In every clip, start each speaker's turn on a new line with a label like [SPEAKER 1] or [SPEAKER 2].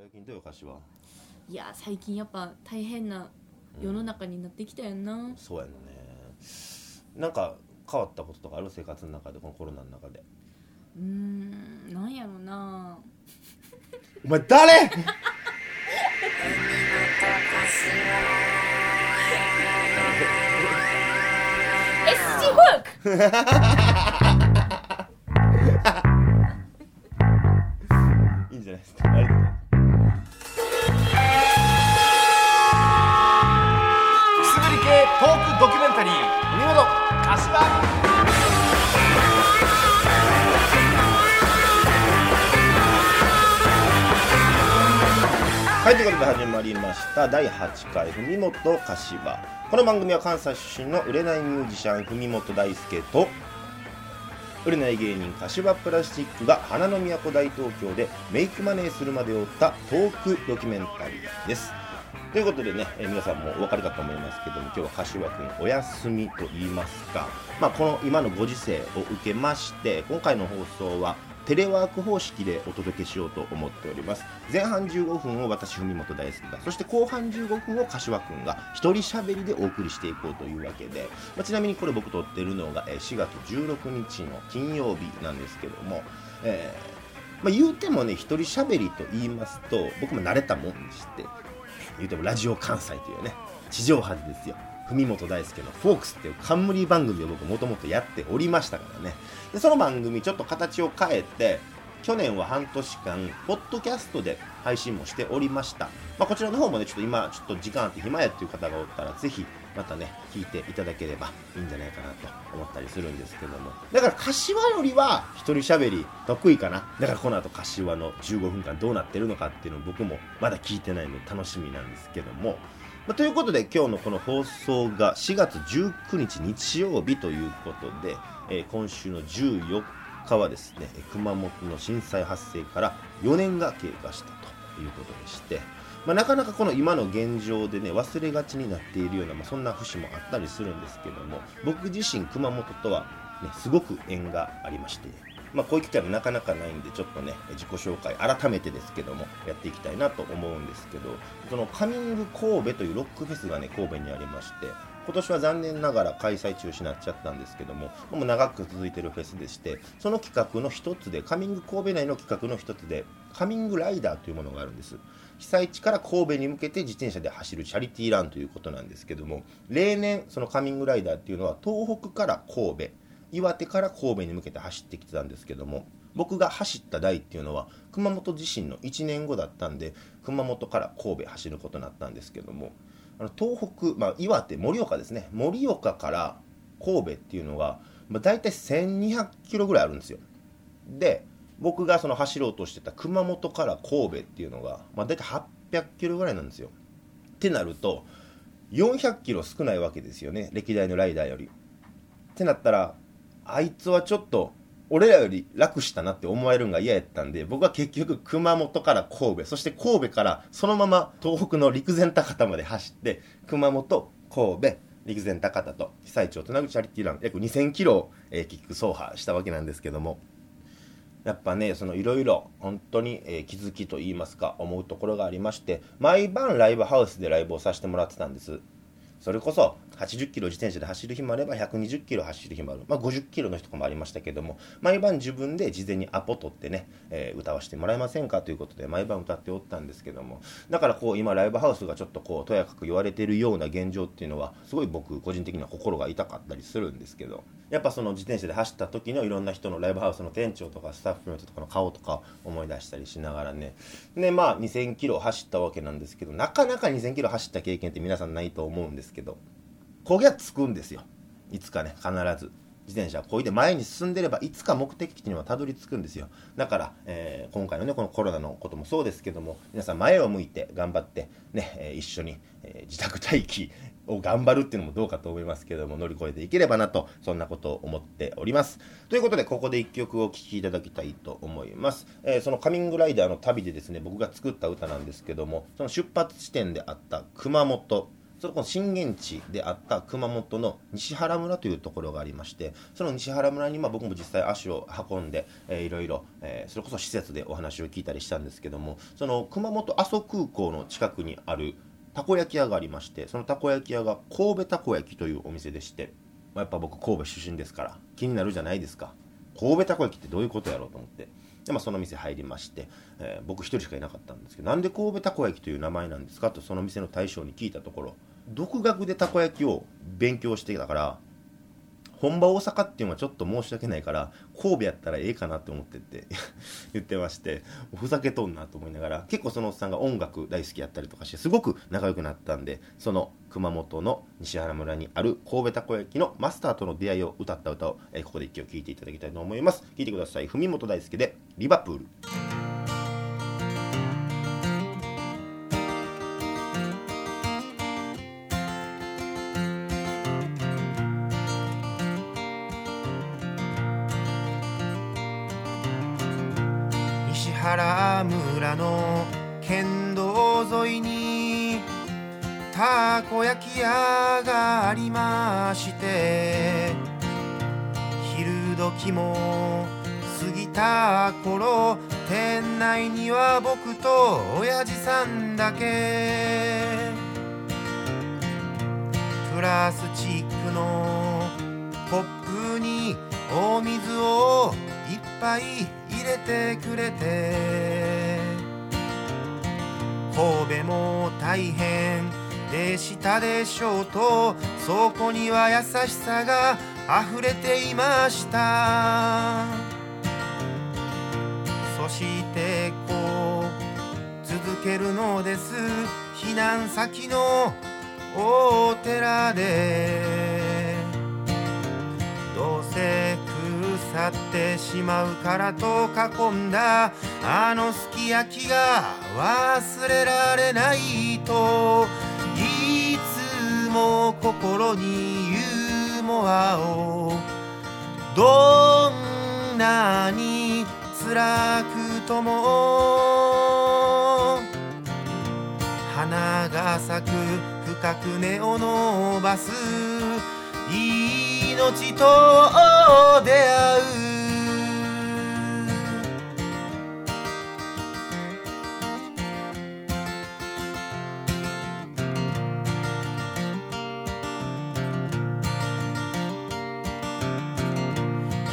[SPEAKER 1] 最近どうよ柏
[SPEAKER 2] いや最近やっぱ大変な世の中になってきたよな、
[SPEAKER 1] そうやんね。なんか変わったこととかある？生活の中でこのコロナの中で。
[SPEAKER 2] うーんなんやろな。
[SPEAKER 1] お前誰？
[SPEAKER 2] SG ホーク？
[SPEAKER 1] はい、ということで始まりました。第8回文元柏。この番組は関西出身の売れないミュージシャン文元大輔と売れない芸人柏プラスチックが花の都大東京でメイクマネーするまでを追ったトークドキュメンタリーです。ということでね、え皆さんもお分かりかと思いますけども今日は柏君お休みと言いますか、まあ、この今のご時世を受けまして今回の放送はテレワーク方式でお届けしようと思っております。前半15分を私文元大輔がそして後半15分を柏君が一人喋りでお送りしていこうというわけで、まあ、ちなみにこれ僕撮ってるのが4月16日の金曜日なんですけども、えーまあ、言うてもね一人喋りと言いますと僕も慣れたもんでして言うてもラジオ関西というね地上波でですよ。文元大輔の「フォークス」っていう冠番組を僕もともとやっておりましたからね。でその番組ちょっと形を変えて去年は半年間ポッドキャストで配信もしておりました、まあ、こちらの方もねちょっと今ちょっと時間あって暇やっていう方がおったらぜひまたね聞いていただければいいんじゃないかなと思ったりするんですけども。だから柏よりは一人喋り得意かな。だからこの後柏の15分間どうなってるのかっていうのを僕もまだ聞いてないので楽しみなんですけども。まあということで今日のこの放送が4月19日日曜日ということで、えー今週の14日はですね熊本の震災発生から4年が経過したということでして、まあ、なかなかこの今の現状でね忘れがちになっているような、まあ、そんな節もあったりするんですけども僕自身熊本とは、ね、すごく縁がありましてまあ、こういう機会もなかなかないんでちょっとね自己紹介改めてですけどもやっていきたいなと思うんですけどそのカミング神戸というロックフェスがね神戸にありまして今年は残念ながら開催中止になっちゃったんですけどももう長く続いてるフェスでしてその企画の一つでカミング神戸内の企画の一つでカミングライダーというものがあるんです。被災地から神戸に向けて自転車で走るチャリティーランということなんですけども例年そのカミングライダーっていうのは東北から神戸岩手から神戸に向けて走ってきてたんですけども僕が走った代っていうのは熊本地震の1年後だったんで熊本から神戸走ることになったんですけどもあの東北、まあ、岩手盛岡ですね。盛岡から神戸っていうのが、まあ、大体1200キロぐらいあるんですよ。で僕がその走ろうとしてた熊本から神戸っていうのが、まあ、大体800キロぐらいなんですよ。ってなると400キロ少ないわけですよね。歴代のライダーより。ってなったらあいつはちょっと俺らより楽したなって思われるのが嫌やったんで僕は結局熊本から神戸そして神戸からそのまま東北の陸前高田まで走って熊本神戸陸前高田と被災地をつなぐチャリティーラン約2000キロを、えー結局走破したわけなんですけども。やっぱねそのいろいろ本当に、えー気づきと言いますか思うところがありまして毎晩ライブハウスでライブをさせてもらってたんです。それこそ80キロ自転車で走る日もあれば120キロ走る日もある、まあ、50キロの日とかもありましたけども毎晩自分で事前にアポ取ってね、えー歌わせてもらえませんかということで毎晩歌っておったんですけどもだからこう今ライブハウスがちょっとこうとやかく言われてるような現状っていうのはすごい僕個人的には心が痛かったりするんですけどやっぱその自転車で走った時のいろんな人のライブハウスの店長とかスタッフの人とかの顔とか思い出したりしながらね。でまあ2000キロ走ったわけなんですけどなかなか2000キロ走った経験って皆さんないと思うんです。けど焦げはつくんですよ。いつかね必ず。自転車をこいで前に進んでればいつか目的地にはたどり着くんですよ。だから、えー今回のねこのコロナのこともそうですけども皆さん前を向いて頑張ってね、えー一緒に、えー自宅待機を頑張るっていうのもどうかと思いますけども乗り越えていければなとそんなことを思っております。ということでここで一曲を聴きいただきたいと思います、えーそのカミングライダーの旅でですね僕が作った歌なんですけどもその出発地点であった熊本そのこの震源地であった熊本の西原村というところがありましてその西原村にまあ僕も実際足を運んで、えーいろいろ、えそれこそ施設でお話を聞いたりしたんですけどもその熊本阿蘇空港の近くにあるたこ焼き屋がありましてそのたこ焼き屋が神戸たこ焼きというお店でして、まあ、やっぱ僕神戸出身ですから気になるじゃないですか。神戸たこ焼きってどういうことやろうと思って。で、まあ、その店入りまして、えー僕一人しかいなかったんですけどなんで神戸たこ焼きという名前なんですかとその店の大将に聞いたところ独学でたこ焼きを勉強してたから本場大阪っていうのはちょっと申し訳ないから神戸やったらええかなって思ってって 言ってましてふざけとんなと思いながら結構そのおっさんが音楽大好きやったりとかしてすごく仲良くなったんでその熊本の西原村にある神戸たこ焼きのマスターとの出会いを歌った歌を、えここで一曲聴いていただきたいと思います。聴いてください。文本大輔で「リバプール」
[SPEAKER 3] け。プラスチックのコップにお水をいっぱい入れてくれて。神戸も大変でしたでしょうとそこには優しさが溢れていました。そしてけるのです。避難先のお寺で。どうせ腐ってしまうからと囲んだ。あのすき焼きが忘れられないと。いつも心にユーモアを。どんなに辛くとも。花が咲く深く根を伸ばす。命と出会う。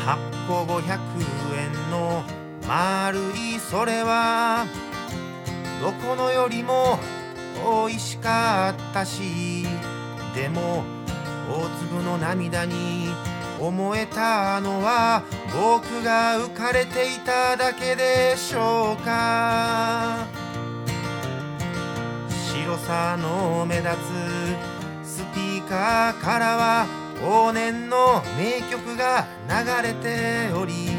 [SPEAKER 3] 8個500円の丸いそれはどこのよりも美味しかったしでも大粒の涙に思えたのは僕が浮かれていただけでしょうか。白さの目立つスピーカーからは往年の名曲が流れており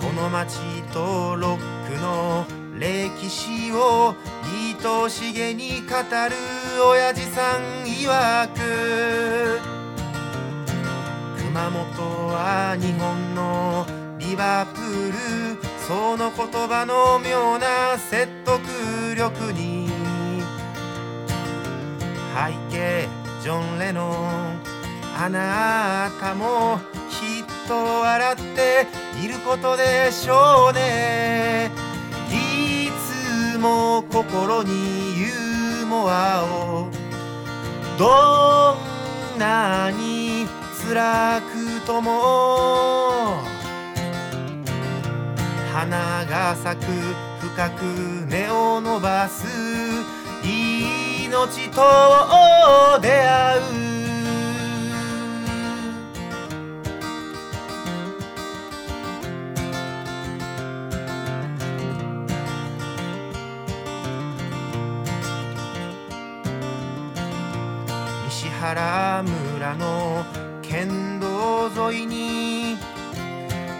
[SPEAKER 3] この街とロックの歴史を愛しげに語る親父さん曰く熊本は日本のリバプールその言葉の妙な説得力に背景ジョン・レノンあなたもきっと笑っていることでしょうね。つも心にユーモアを。どんなに辛くとも。花が咲く深く根を伸ばす命と出会う。西原村の県道沿いに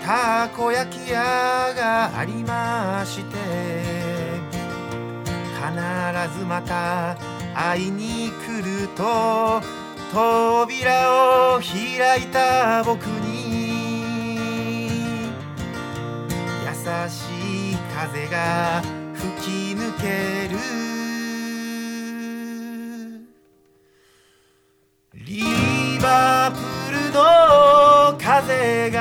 [SPEAKER 3] たこ焼き屋がありまして必ずまた会いに来ると扉を開いた僕に優しい風が吹き抜ける。
[SPEAKER 4] パールの風が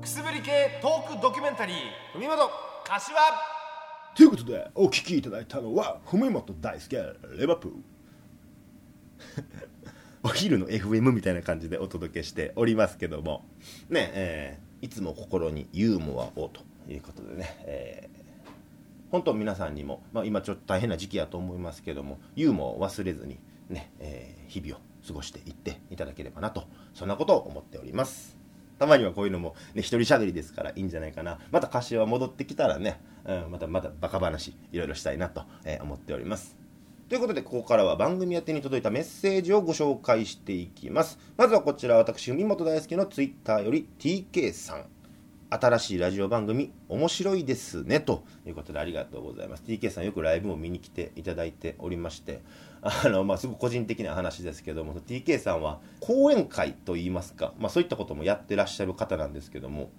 [SPEAKER 4] くすぶり系トークドキュメンタリー「海窓柏」
[SPEAKER 1] ということでお聴きいただいたのは文元大輔レバプール。お昼の FM みたいな感じでお届けしておりますけども。ねえーいつも心にユーモアをということでね、えー本当皆さんにも、まあ、今ちょっと大変な時期やと思いますけどもユーモアを忘れずにね、えー日々を過ごしていっていただければなとそんなことを思っております。たまにはこういうのもね一人喋りですからいいんじゃないかな。また柏戻ってきたらね、うん、またまたバカ話いろいろしたいなと、えー思っております。ということで、ここからは番組宛てに届いたメッセージをご紹介していきます。まずはこちら、私、海本大輔のツイッターより TK さん。新しいラジオ番組、面白いですね。ということで、ありがとうございます。TK さん、よくライブも見に来ていただいておりまして、あの、まあ、すごく個人的な話ですけども、TK さんは講演会といいますか、まあ、そういったこともやってらっしゃる方なんですけども、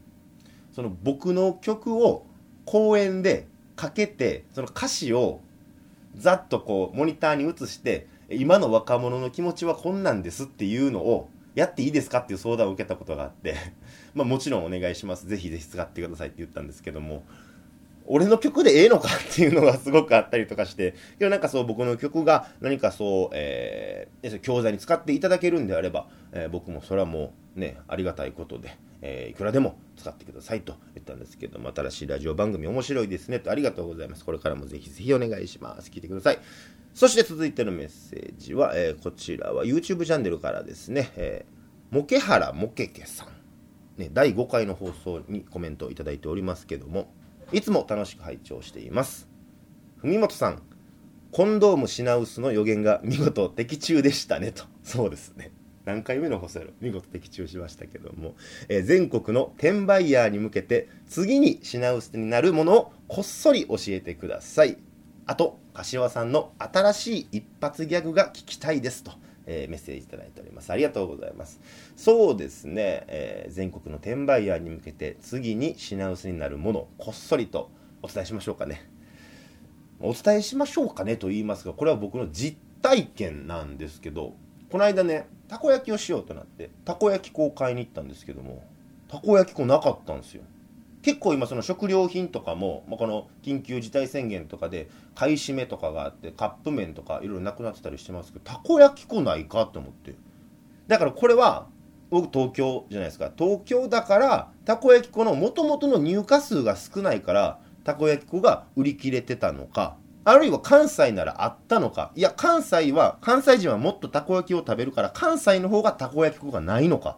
[SPEAKER 1] その僕の曲を公演でかけて、その歌詞をざっとこうモニターに映して今の若者の気持ちはこんなんですっていうのをやっていいですかっていう相談を受けたことがあって まもちろんお願いします。ぜひぜひ使ってくださいって言ったんですけども俺の曲でええのかっていうのがすごくあったりとかしてけどなんかそう僕の曲が何かそう、えー、教材に使っていただけるんであれば、えー僕もそれはもうねありがたいことで、えーいくらでも使ってくださいと言ったんですけども新しいラジオ番組面白いですねとありがとうございます。これからもぜひぜひお願いします。聞いてください。そして続いてのメッセージは、えーこちらは YouTube チャンネルからですね、えー、モケハラモケケさん。ね、第5回の放送にコメントをいただいておりますけどもいつも楽しく拝聴しています。文本さんコンドーム品薄の予言が見事的中でしたねと。そうですね。何回目の放送やろ見事的中しましたけども、えー全国の転売ヤーに向けて次に品薄になるものをこっそり教えてください。あと柏さんの新しい一発ギャグが聞きたいですと、えーメッセージいただいております。ありがとうございます。そうですね、えー全国の転売ヤーに向けて次に品薄になるものこっそりとお伝えしましょうかね。お伝えしましょうかねと言いますがこれは僕の実体験なんですけどこの間ねたこ焼きをしようとなってたこ焼き粉を買いに行ったんですけどもたこ焼き粉なかったんですよ。結構今その食料品とかも、まあ、この緊急事態宣言とかで買い占めとかがあってカップ麺とかいろいろなくなってたりしてますけどたこ焼き粉ないかと思って。だからこれは僕東京じゃないですか。東京だからたこ焼き粉の元々の入荷数が少ないからたこ焼き粉が売り切れてたのかあるいは関西ならあったのか。いや関西は関西人はもっとたこ焼きを食べるから関西の方がたこ焼き粉がないのか。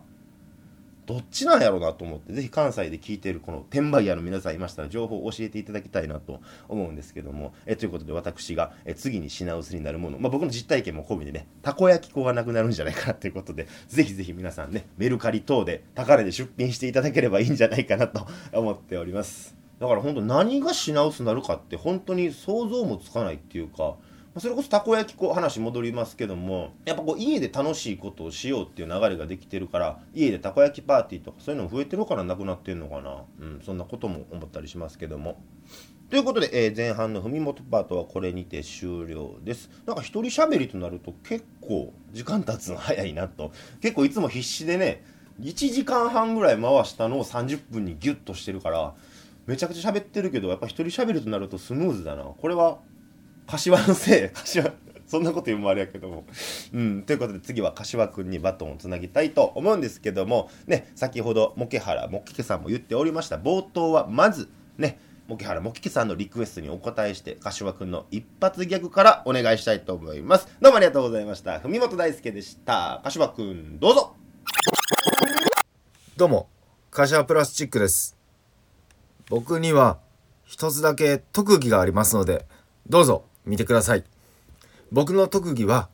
[SPEAKER 1] どっちなんやろうなと思ってぜひ関西で聞いているこの転売屋の皆さんいましたら情報を教えていただきたいなと思うんですけども。えということで私がえ次に品薄になるもの、まあ、僕の実体験も込みでねたこ焼き粉がなくなるんじゃないかなということでぜひぜひ皆さんねメルカリ等で高値で出品していただければいいんじゃないかなと思っております。だから本当何が品薄になるかって本当に想像もつかないっていうかまそれこそたこ焼き粉話戻りますけどもやっぱこう家で楽しいことをしようっていう流れができてるから家でたこ焼きパーティーとかそういうのも増えてるからなくなってんのかな、うん、そんなことも思ったりしますけども。ということで、えー前半の文元パートはこれにて終了です。なんか一人喋りとなると結構時間経つの早いなと。結構いつも必死でね1時間半ぐらい回したのを30分にギュッとしてるからめちゃくちゃ喋ってるけどやっぱ一人喋るとなるとスムーズだな。これは柏のせい。柏そんなこと言うのもあれやけども。うん。ということで次は柏くんにバトンをつなぎたいと思うんですけども。ね先ほどモケハラモケケさんも言っておりました。冒頭はまずねモケハラモケケさんのリクエストにお答えして柏くんの一発ギャグからお願いしたいと思います。どうもありがとうございました。文本大輔でした。柏くんどうぞ。
[SPEAKER 5] どうも、柏プラスチックです。僕には一つだけ特技がありますので、どうぞ見てください。僕の特技は、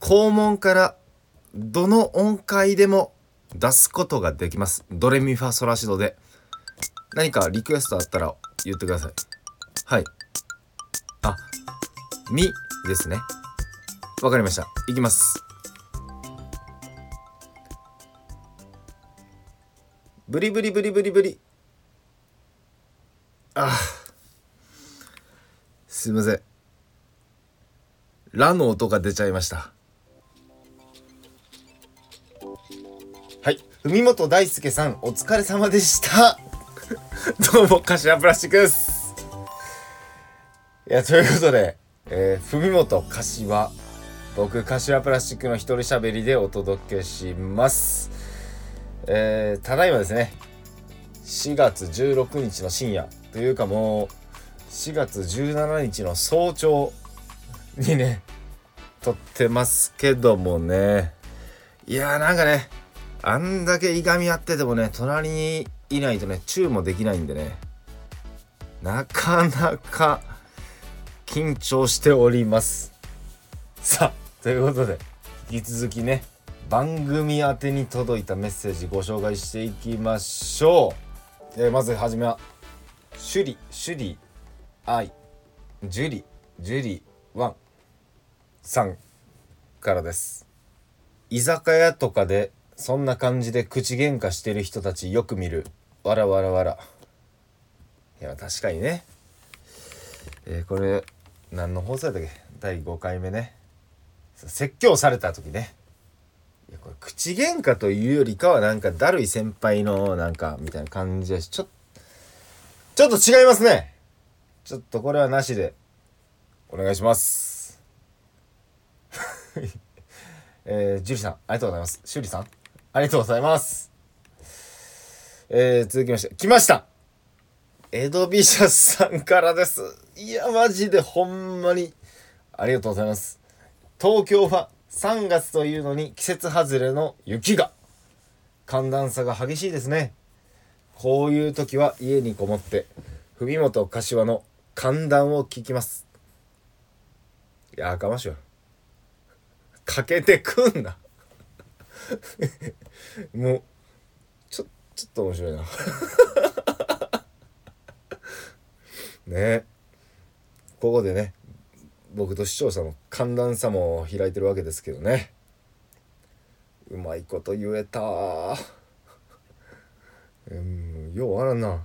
[SPEAKER 5] 肛門からどの音階でも出すことができます。ドレミファソラシドで。何かリクエストあったら言ってください。はい。あ、みですね。わかりました。いきます。ブリブリブリブリブリ。あ。すいません。ラの音が出ちゃいました。はい。文本大輔さんお疲れ様でした どうも柏プラスチックですいやということで、えー、文本柏僕柏プラスチックの一人喋りでお届けしますえー、ただいまですね4月16日の深夜というかもう4月17日の早朝にね撮ってますけどもね。いやーなんかねあんだけいがみ合っててもね隣にいないとねチューもできないんでね。なかなか緊張しております。さあということで引き続きね番組宛に届いたメッセージご紹介していきましょう、えーまずはじめはシュリシュリアイジュリジュリワンさんからです。居酒屋とかでそんな感じで口喧嘩してる人たちよく見る。わらわらわら。いや確かにね。えーこれ何の放送やったっけ？第5回目ね。説教された時ね。いやこれ口喧嘩というよりかはなんかだるい先輩のなんかみたいな感じだしちょっちょっと違いますね。ちょっとこれはなしで。お願いします。えー、ジュリさんありがとうございます。シュリさんありがとうございます。えー、続きまして来ました。エドビシャスさんからです。いやマジでほんまに。ありがとうございます。東京は3月というのに季節外れの雪が。寒暖差が激しいですね。こういう時は家にこもって文本柏の寒暖を聞きます。いやかましいわ。かけてくんな。もうちょちょっと面白いな。ね。ここでね僕と視聴者の寒暖差も開いてるわけですけどね。うまいこと言えた。うんようわからんな。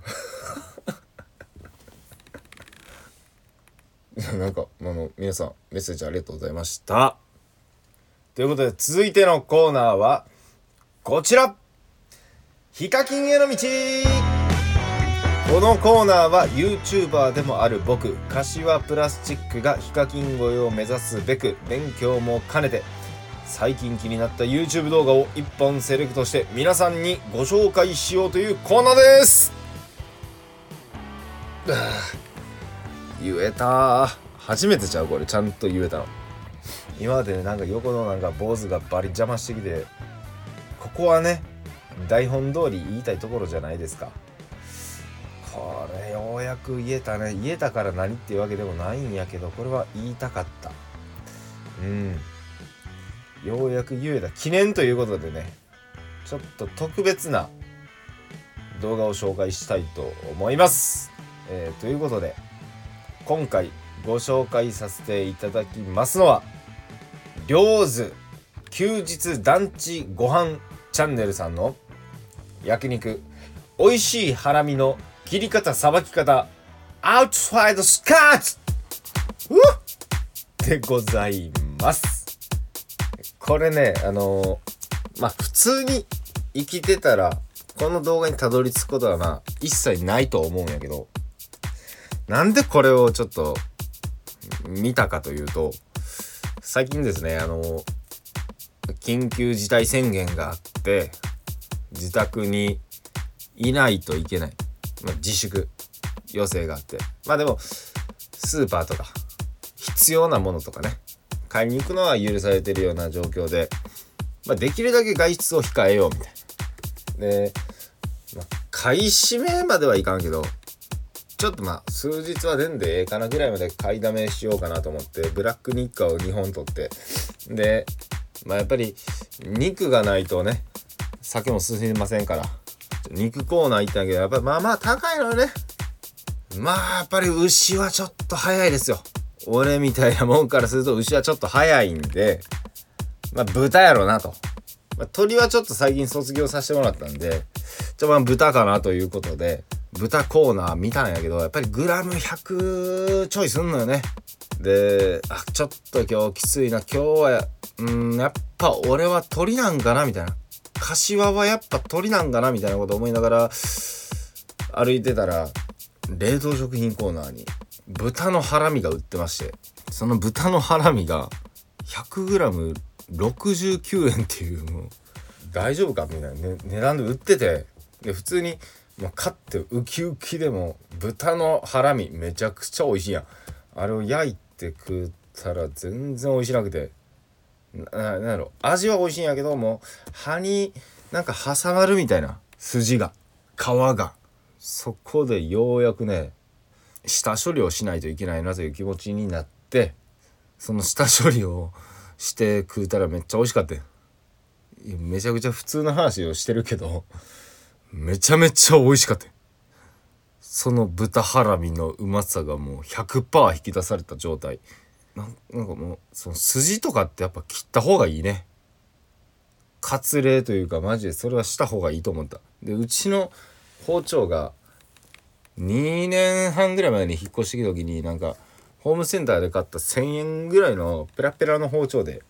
[SPEAKER 5] いやなんかあの皆さんメッセージありがとうございました。ということで続いてのコーナーはこちら。ヒカキンへの道。このコーナーは YouTuber でもある僕柏プラスチックがヒカキン越えを目指すべく勉強も兼ねて最近気になった YouTube 動画を1本セレクトして皆さんにご紹介しようというコーナーです。言えた。初めてちゃうこれ。ちゃんと言えたの。今までなんか横のなんか坊主がバリ邪魔してきてここはね台本通り言いたいところじゃないですか。これようやく言えたね。言えたから何っていうわけでもないんやけどこれは言いたかった。うん。ようやく言えた記念ということでねちょっと特別な動画を紹介したいと思います、えーということで今回ご紹介させていただきますのは「両津休日団地ご飯チャンネル」さんの焼肉美味しいハラミの切り方さばき方アウトサイドスカートでございます。これねあのーまあ普通に生きてたらこの動画にたどり着くことはまあ一切ないと思うんやけどなんでこれをちょっと見たかというと最近ですねあのー緊急事態宣言があって自宅にいないといけない、まあ、自粛要請があって。まあでもスーパーとか必要なものとかね買いに行くのは許されてるような状況で、まあ、できるだけ外出を控えようみたいな。で、まあ、買い占めまではいかんけどちょっとまあ数日は出んでええかなぐらいまで買いだめしようかなと思ってブラック日課を2本取って。でまあやっぱり肉がないとね酒も進みませんから肉コーナー行ったんやけどやっぱりまあまあ高いのよね。まあやっぱり牛はちょっと早いですよ。俺みたいなもんからすると牛はちょっと早いんでまあ豚やろなと、まあ、鳥はちょっと最近卒業させてもらったんでちょまあ豚かなということで豚コーナー見たんやけどやっぱりグラム100ちょいすんのよね。であちょっと今日きついな。今日はうんやっぱ俺は鳥なんかなみたいな。柏はやっぱ鳥なんかなみたいなこと思いながら歩いてたら冷凍食品コーナーに豚のハラミが売ってましてその豚のハラミが 100g69 円っていうもう大丈夫かみたいな、ね、値段で売っててで普通にもう買ってウキウキでも豚のハラミめちゃくちゃ美味しいやん。あれを焼いて食ったら全然美味しなくてななんやろ味は美味しいんやけどもう歯になんか挟まるみたいな筋が皮が。そこでようやくね下処理をしないといけないなという気持ちになってその下処理をして食うたらめっちゃ美味しかったよ。めちゃくちゃ普通の話をしてるけどめちゃめちゃ美味しかったその豚ハラミのうまさがもう100%引き出された状態。なんなんかもうその筋とかってやっぱ切った方がいいね。割礼というかマジでそれはした方がいいと思った。でうちの包丁が2年半ぐらい前に引っ越してきた時になんかホームセンターで買った1,000円ぐらいのペラペラの包丁で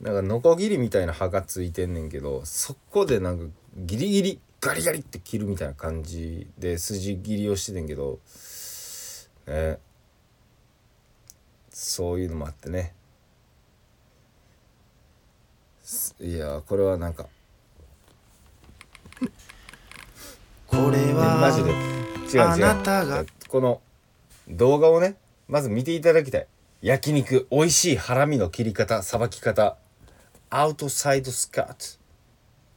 [SPEAKER 5] なんかノコギリみたいな刃がついてんねんけどそこでなんかギリギリガリガリって切るみたいな感じで筋切りをしててんけどね。そういうのもあってね。すいやこれはなんか
[SPEAKER 3] これは
[SPEAKER 5] マジで違う
[SPEAKER 3] あ
[SPEAKER 5] 違
[SPEAKER 3] なたが。
[SPEAKER 5] うこの動画をねまず見ていただきたい。焼肉美味しいハラミの切り方さばき方。アウトサイドスカート。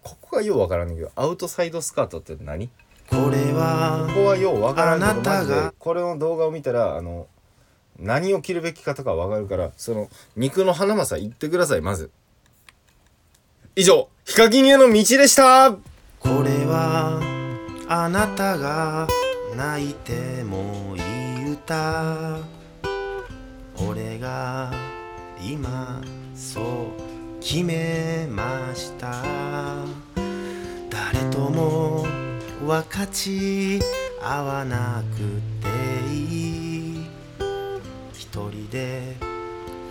[SPEAKER 5] ここがようわからんけどアウトサイドスカートって何？
[SPEAKER 3] これは
[SPEAKER 5] ここはようわからんけ
[SPEAKER 3] あ
[SPEAKER 5] どマジ
[SPEAKER 3] なたが。
[SPEAKER 5] でこれの動画を見たらあの何を切るべき方かわかるからその肉の花正言ってくださいまず。以上ヒカキンへの道でした。
[SPEAKER 3] これはあなたが泣いてもいい歌。俺が今そう決めました。誰とも分かち合わなくていい。一人で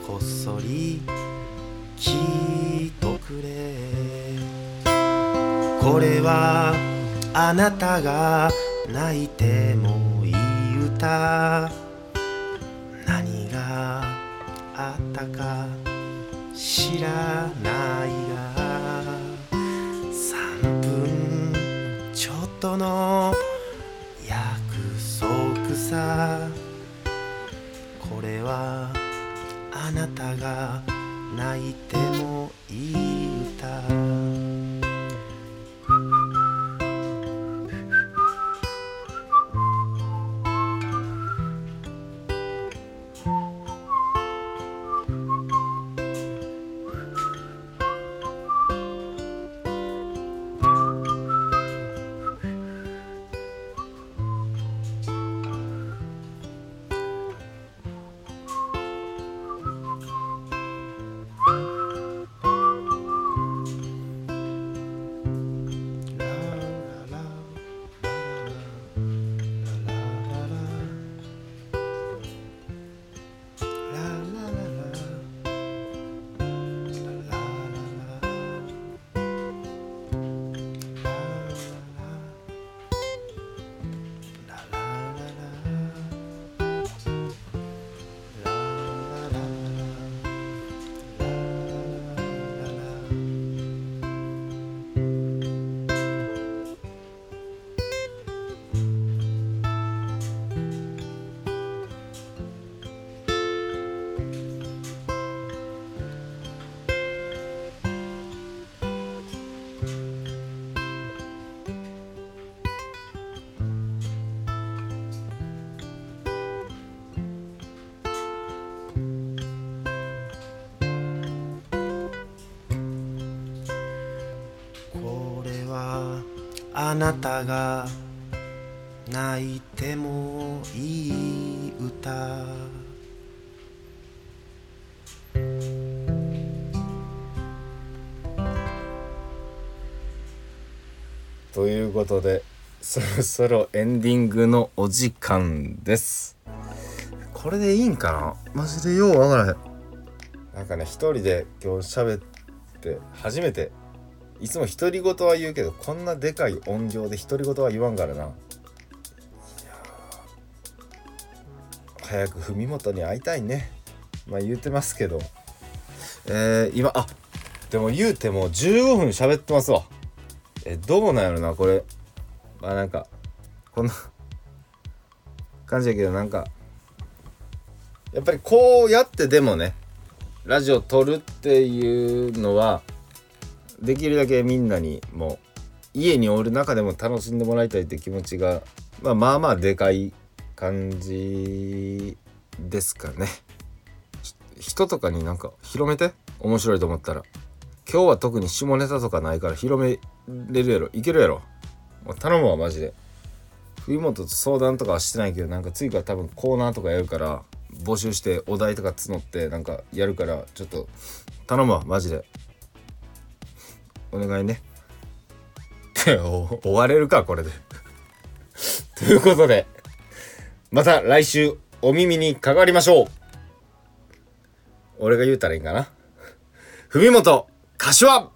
[SPEAKER 3] こっそり聞いとくれ。これはあなたが泣いてもいい歌。何があったか知らないが。3分ちょっとの約束さ。これはあなたが泣いてもいい歌。あなたが泣いてもいい歌。
[SPEAKER 5] ということでそろそろエンディングのお時間です。これでいいんかな？マジでようわからへん。なんかね一人で今日喋って初めていつも独り言は言うけどこんなでかい音量で独り言は言わんからな。早く文元に会いたいね。まあ言うてますけど。えー、今あでも言うても15分喋ってますわ。えどうなんやろなこれ。まあなんかこんな感じやけどなんかやっぱりこうやってでもねラジオ撮るっていうのはできるだけみんなにもう家におる中でも楽しんでもらいたいって気持ちが、まあ、まあまあでかい感じですかね。人とかになんか広めて？面白いと思ったら。今日は特に下ネタとかないから広めれるやろ。いけるやろ。もう頼むわマジで。冬本と相談とかはしてないけどなんか次から多分コーナーとかやるから募集してお題とか募ってなんかやるからちょっと頼むわマジで。お願いね。お 終われるかこれで。ということでまた来週お耳にかかりましょう。俺が言うたらいいんかな。文元柏。